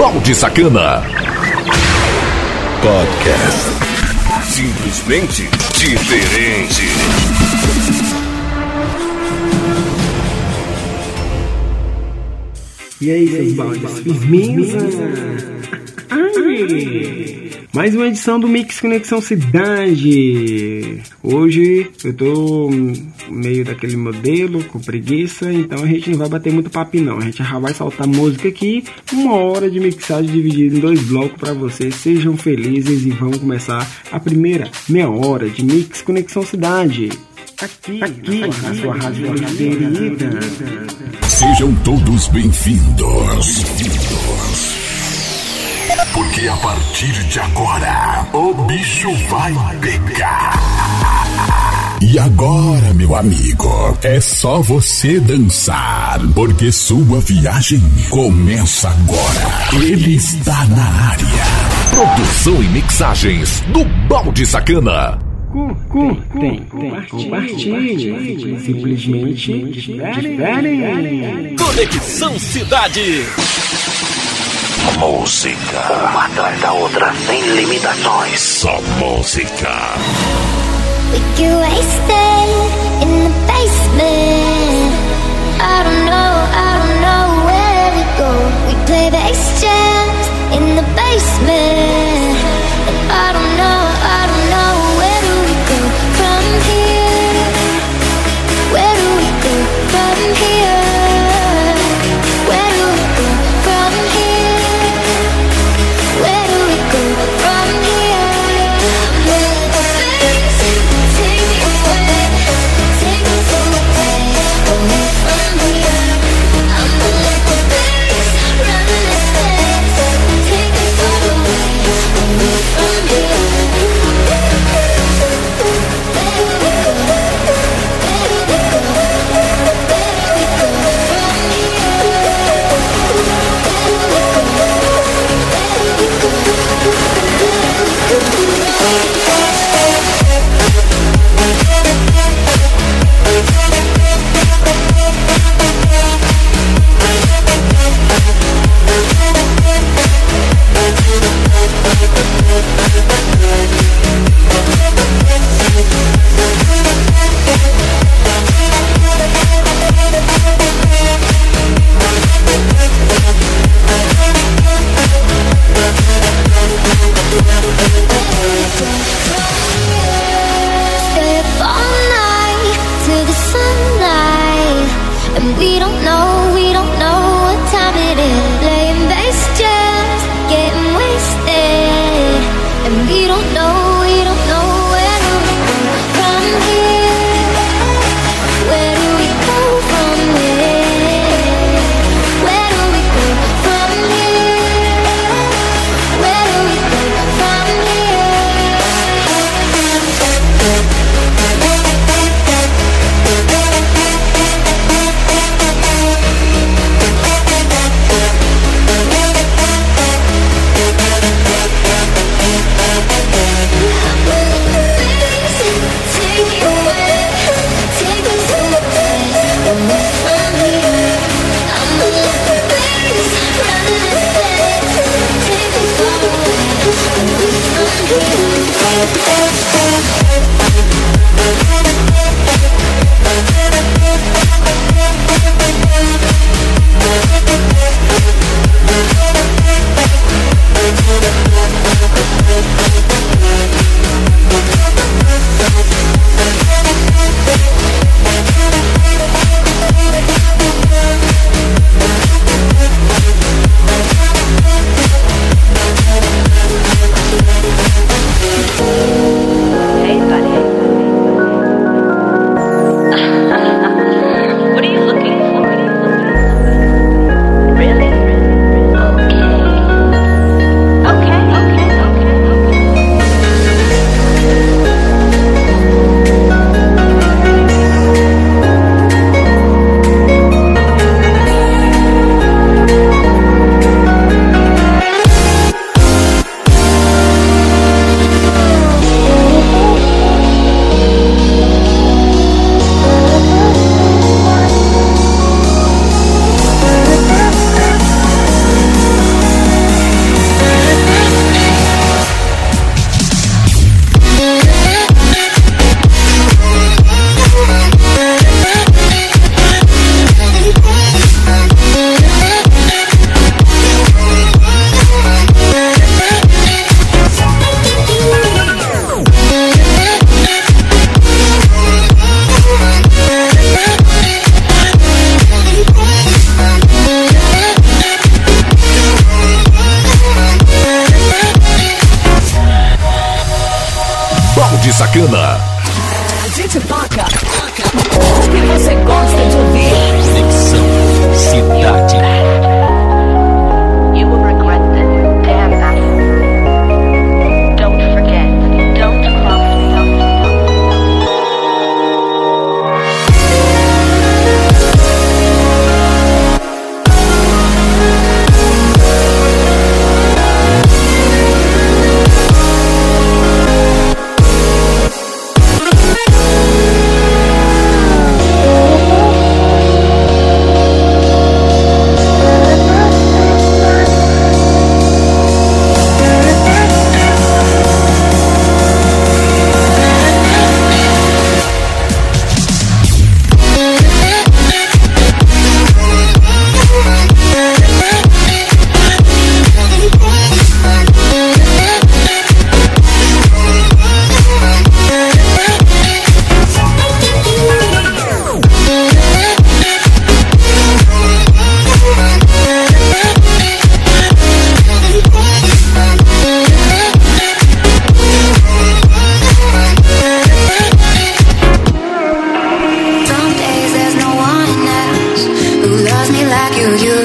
Balde Sacana. Podcast. Simplesmente diferente. E aí, seus baldes? Firmeza? Ai! Mais uma edição do Mix Conexão Cidade. Hoje eu tô meio daquele modelo, com preguiça, então a gente não vai bater muito papo não. A gente já vai soltar música aqui, uma hora de mixagem dividida em dois blocos para vocês. Sejam felizes e vamos começar a primeira meia hora de Mix Conexão Cidade. Aqui, aqui, na sua rádio preferida. Sejam todos bem-vindos. Bem-vindos. Porque a partir de agora, o bicho vai pegar. E agora, meu amigo, é só você dançar, porque sua viagem começa agora. Ele está na área. Produção e mixagens do Balde Sacana. Curtem, compartilhem, simplesmente diferem. Conexão Cidade. Música, uma atrás da outra, sem limitações. Só música. We get wasted in the basement. I don't know, I don't know where we go. We play bass jams in the basement. And I don't know,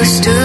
understood.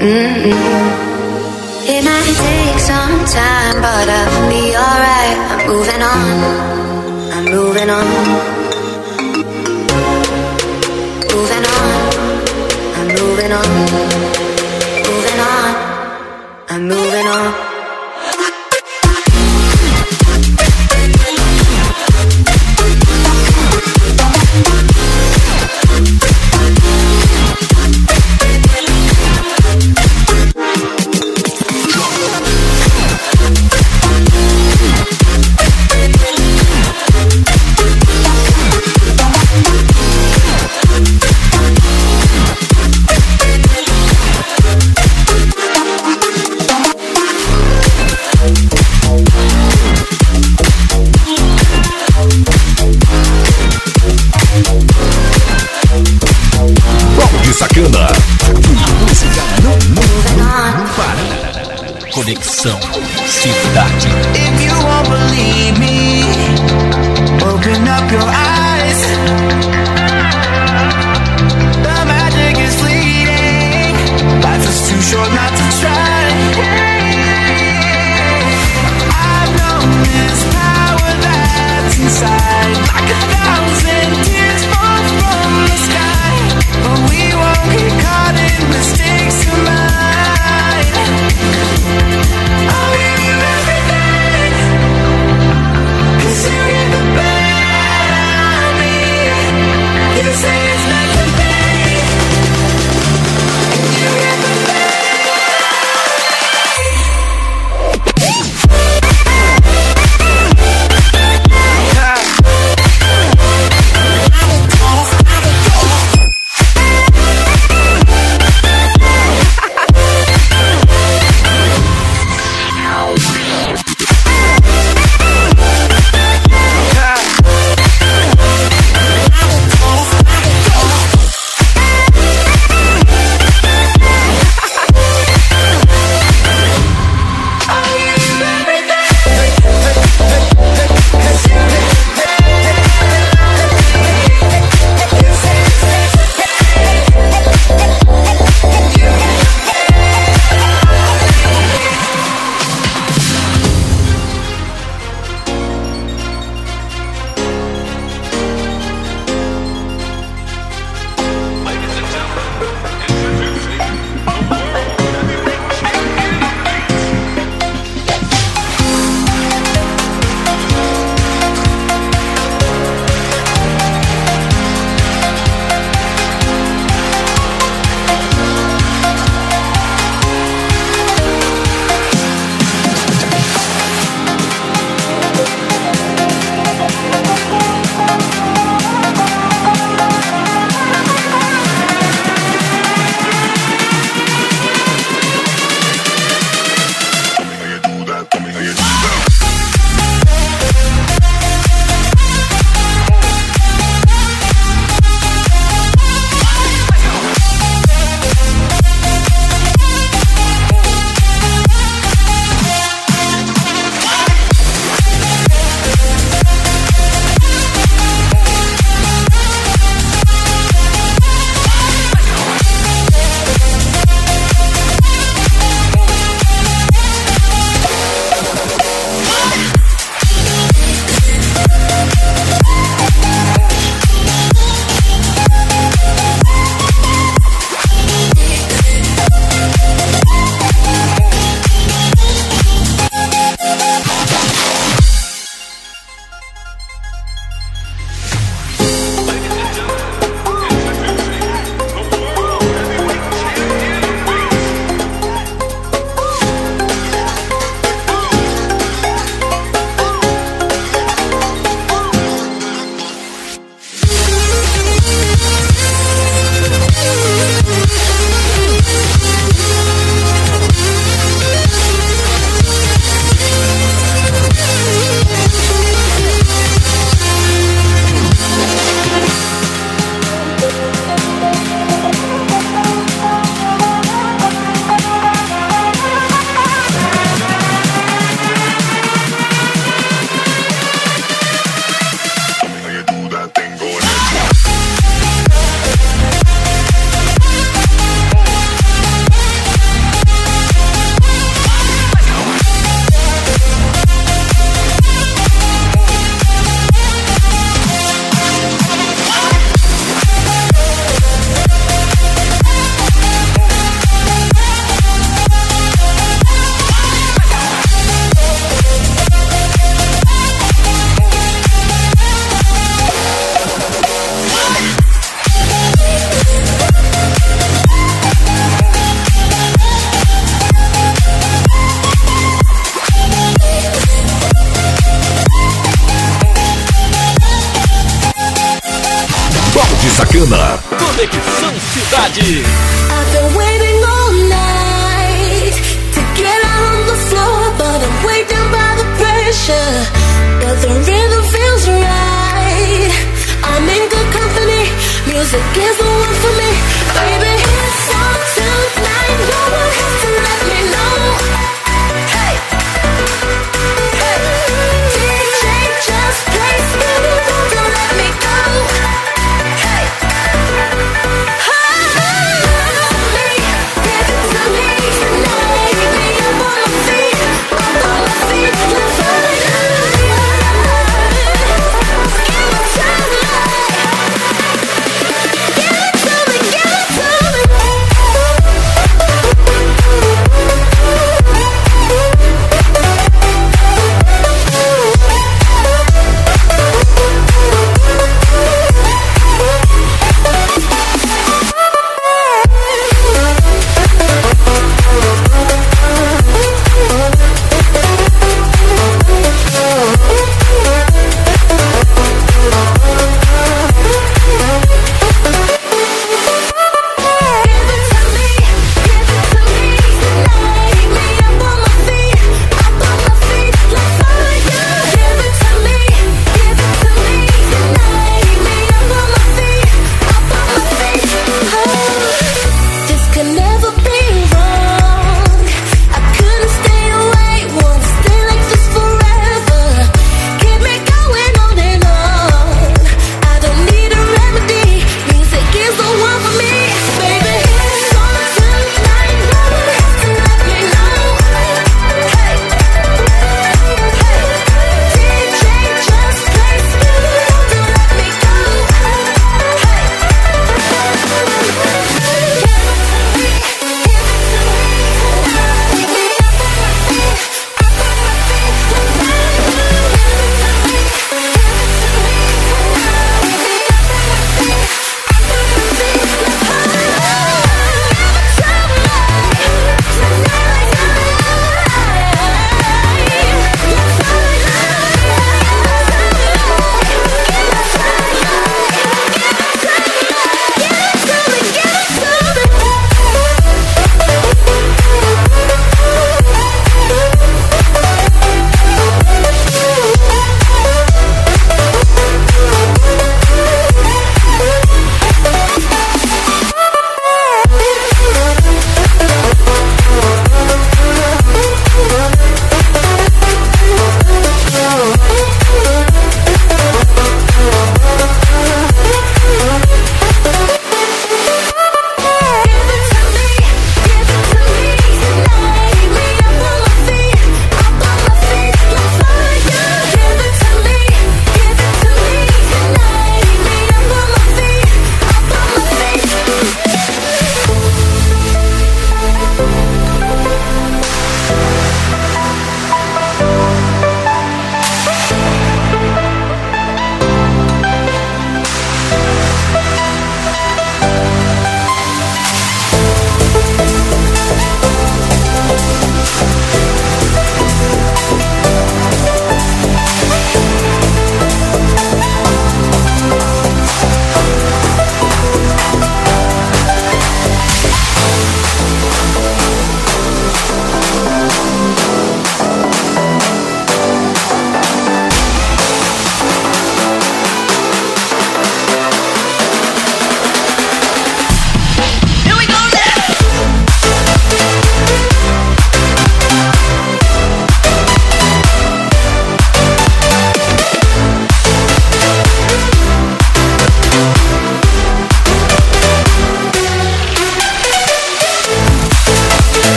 Mm-mm. It might take some time, but I'll be alright. I'm moving on. I'm moving on. Moving on. I'm moving on. Conexão Cidade. If you won't believe me, open up your eyes. The magic is fleeting. Life is too short not to try. I've known this power that's inside like a thousand.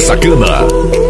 Sacana.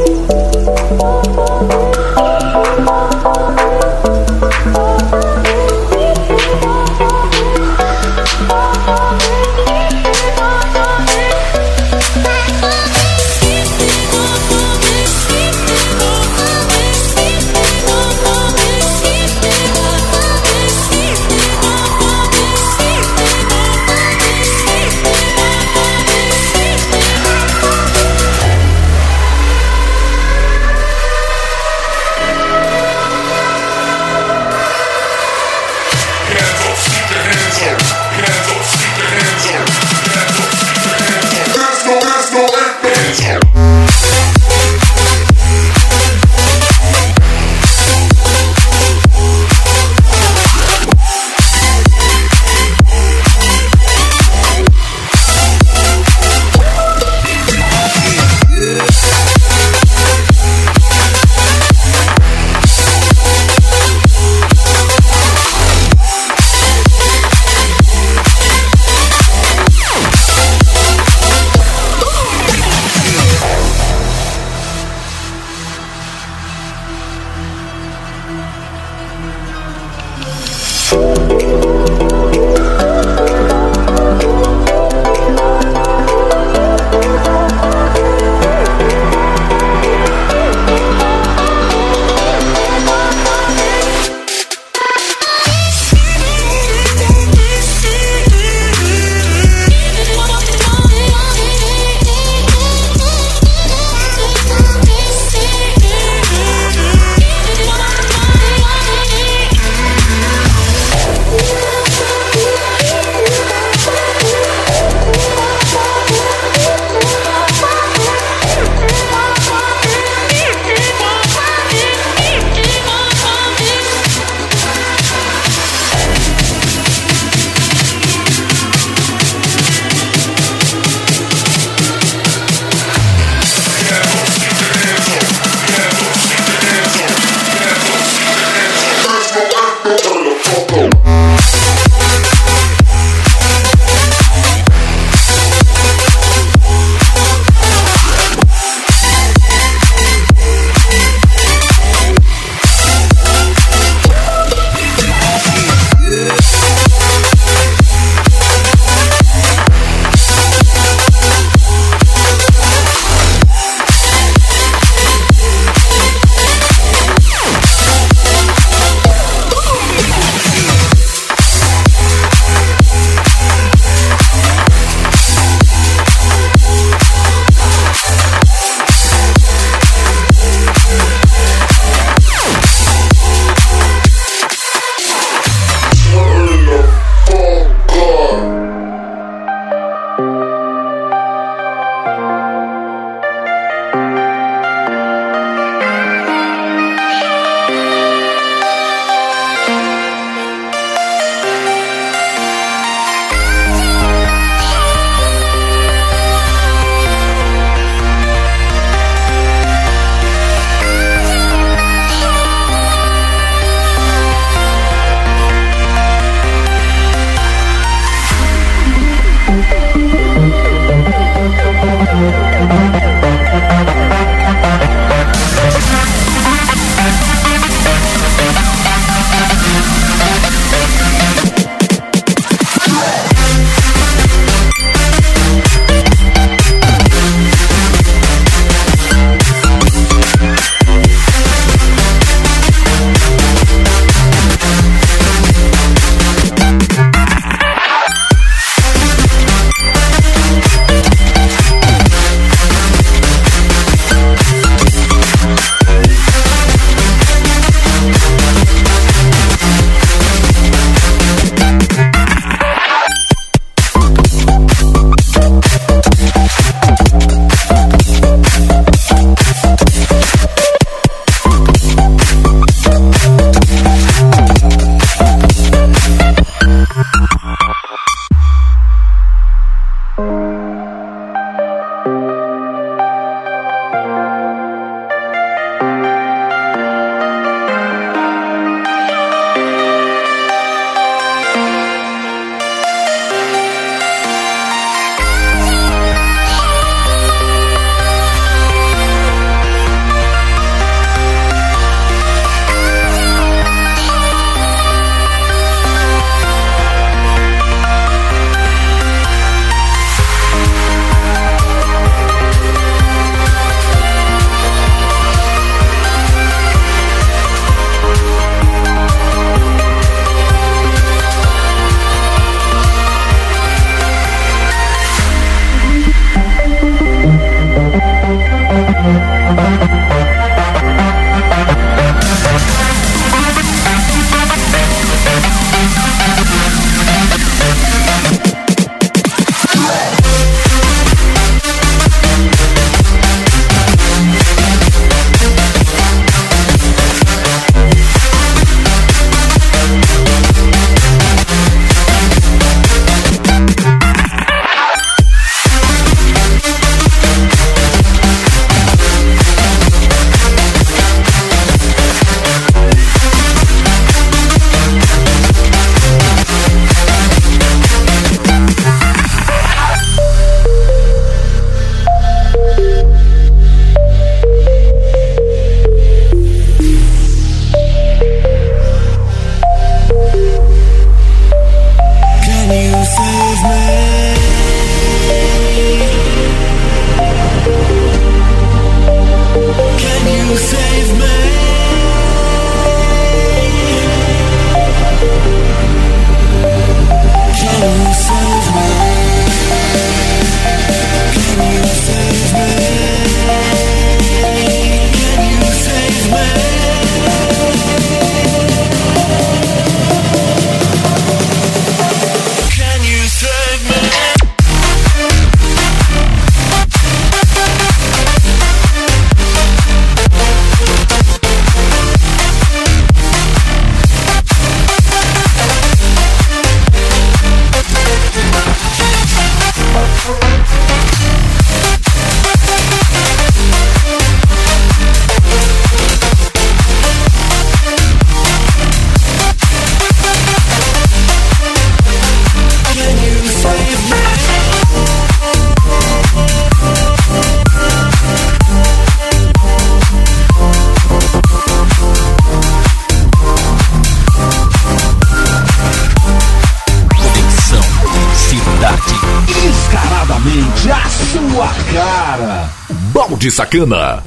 Balde Sacana.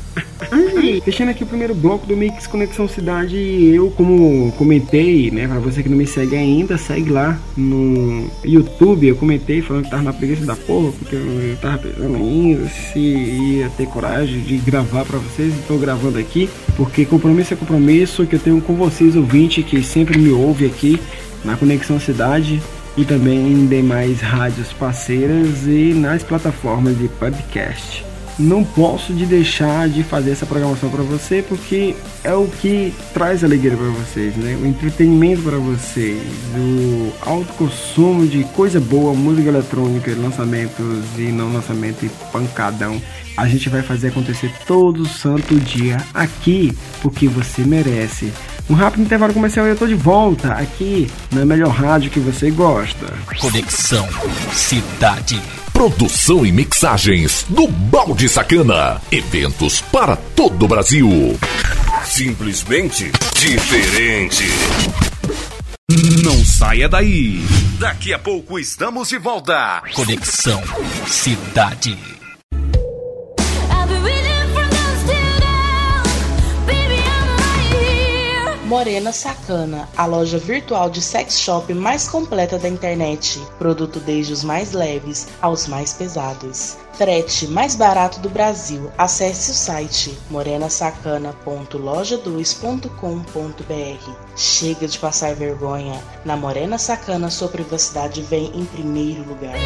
Fechando aqui o primeiro bloco do Mix Conexão Cidade, eu como comentei, né, pra você que não me segue ainda, segue lá no YouTube, eu comentei falando que tava na preguiça da porra, porque eu tava pensando ainda se ia ter coragem de gravar pra vocês, então gravando aqui, porque compromisso é compromisso que eu tenho com vocês, ouvinte, que sempre me ouve aqui na Conexão Cidade e também em demais rádios parceiras e nas plataformas de podcast não posso de deixar de fazer essa programação para você porque é o que traz alegria para vocês, né? O entretenimento para vocês, o alto consumo de coisa boa, música eletrônica, lançamentos e não lançamento e pancadão. A gente vai fazer acontecer todo santo dia aqui porque você merece. Um rápido intervalo comercial e eu tô de volta aqui na melhor rádio que você gosta. Conexão Cidade. Produção e mixagens do Balde Sacana. Eventos para todo o Brasil. Simplesmente diferente. Não saia daí. Daqui a pouco estamos de volta. Conexão Cidade. Morena Sacana, a loja virtual de sex shop mais completa da internet. Produto desde os mais leves aos mais pesados. Frete mais barato do Brasil. Acesse o site morenasacana.loja2.com.br. Chega de passar vergonha. Na Morena Sacana, sua privacidade vem em primeiro lugar.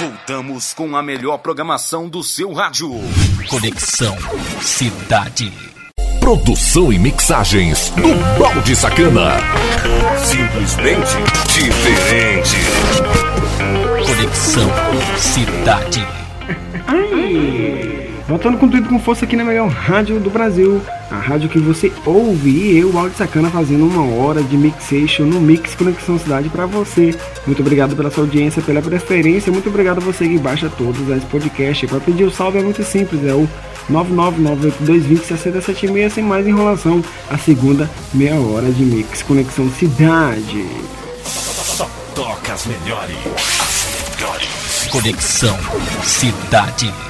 Voltamos com a melhor programação do seu rádio. Conexão Cidade. Produção e mixagens do Balde Sacana. Simplesmente diferente. Conexão Cidade. Voltando com tudo com força aqui na melhor rádio do Brasil, a rádio que você ouve e eu, Balde Sacana, fazendo uma hora de mixation no Mix Conexão Cidade para você. Muito obrigado pela sua audiência, pela preferência, muito obrigado a você que baixa todos os podcasts. Para pedir o salve é muito simples, é o 99982206076 sem mais enrolação. A segunda meia hora de Mix Conexão Cidade. Toca as melhores. As melhores. Conexão Cidade.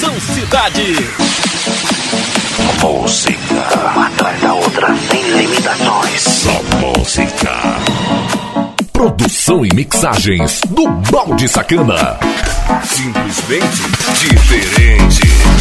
Conexão Cidade. Música, uma atrás da outra, sem limitações. Só música. Produção e mixagens do Balde Sacana. Simplesmente diferente.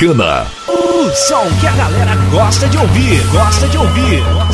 bacana. O som que a galera gosta de ouvir, gosta de ouvir.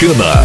Sacana.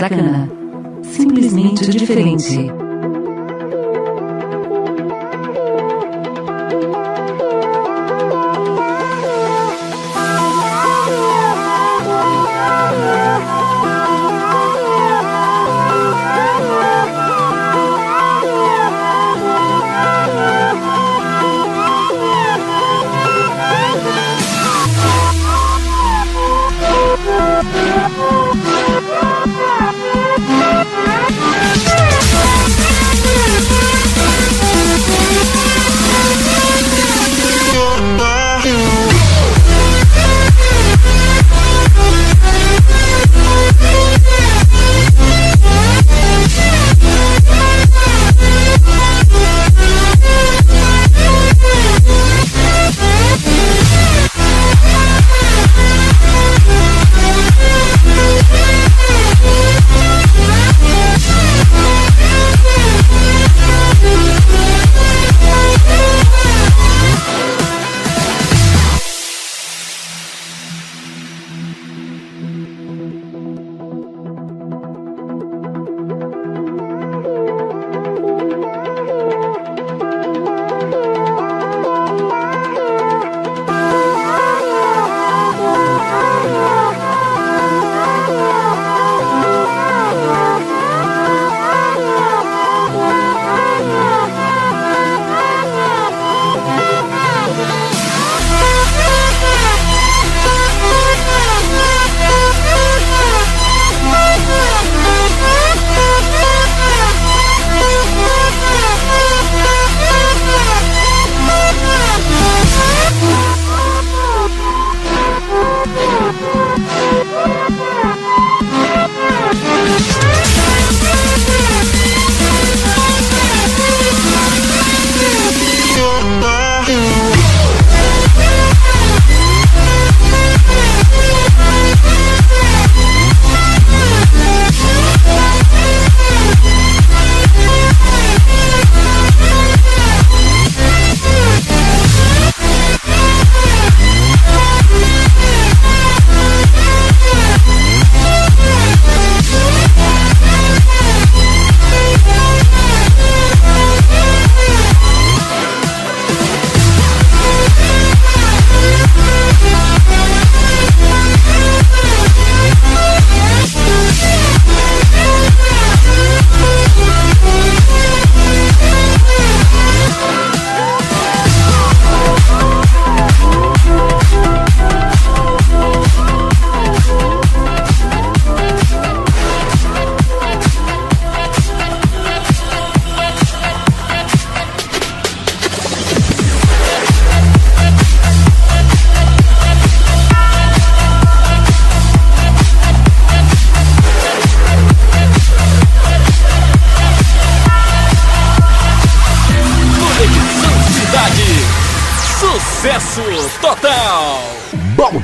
Sacana. Simplesmente diferente.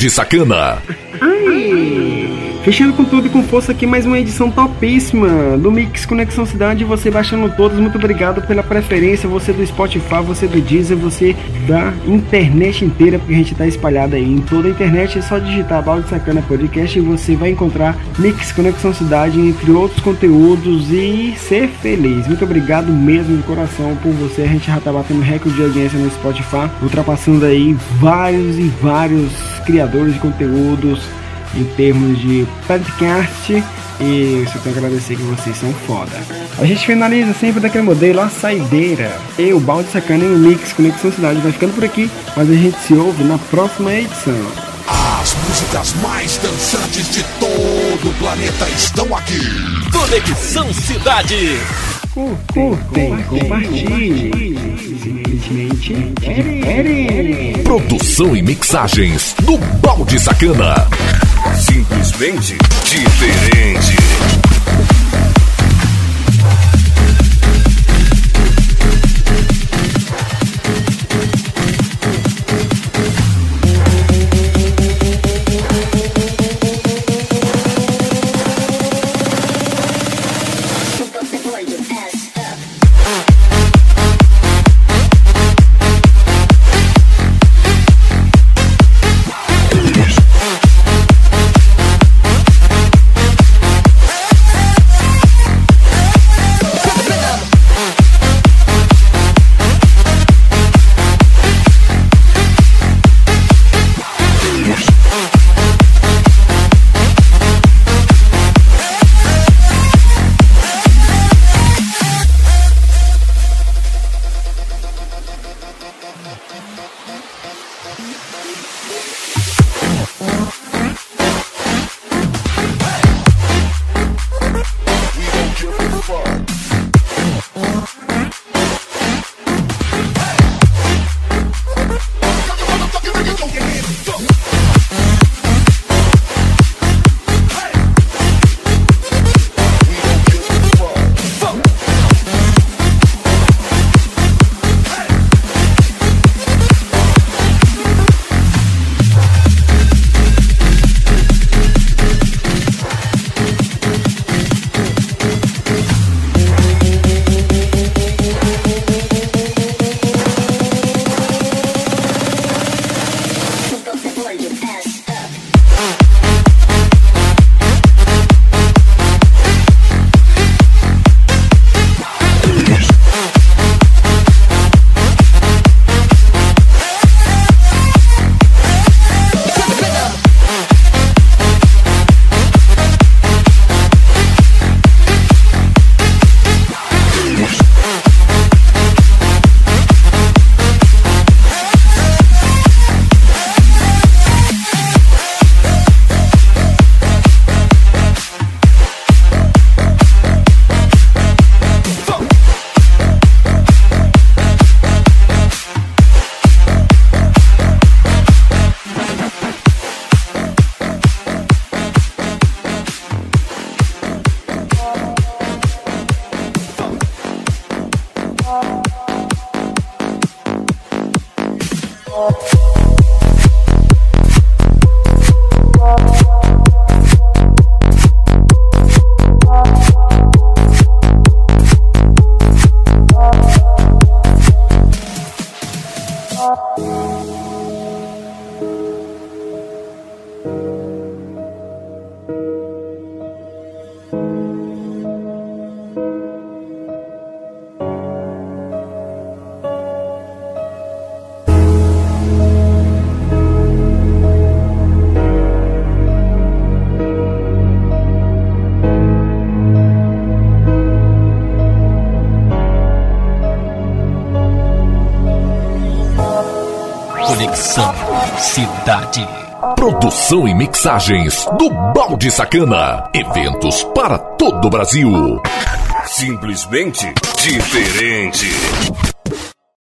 Balde Sacana. Fechando com tudo e com força aqui mais uma edição topíssima do Mix Conexão Cidade. Você baixando todos, muito obrigado pela preferência. Você do Spotify, você do Deezer, você da internet inteira, porque a gente tá espalhado aí em toda a internet. É só digitar Balde Sacana Podcast e você vai encontrar Mix Conexão Cidade, entre outros conteúdos e ser feliz. Muito obrigado mesmo de coração por você. A gente já tá batendo recorde de audiência no Spotify, ultrapassando aí vários e vários criadores de conteúdos em termos de podcast e só tenho a agradecer que vocês são foda. A gente finaliza sempre daquele modelo, a saideira. Eu, Balde Sacana e o Mix Conexão Cidade vai ficando por aqui, mas a gente se ouve na próxima edição. As músicas mais dançantes de todo o planeta estão aqui. Conexão Cidade. Curtem, compartilhem. Simplesmente querem. Produção e mixagens do Balde Sacana. Simplesmente diferente. Conexão Cidade. Produção e mixagens do Balde Sacana. Eventos para todo o Brasil. Simplesmente diferente.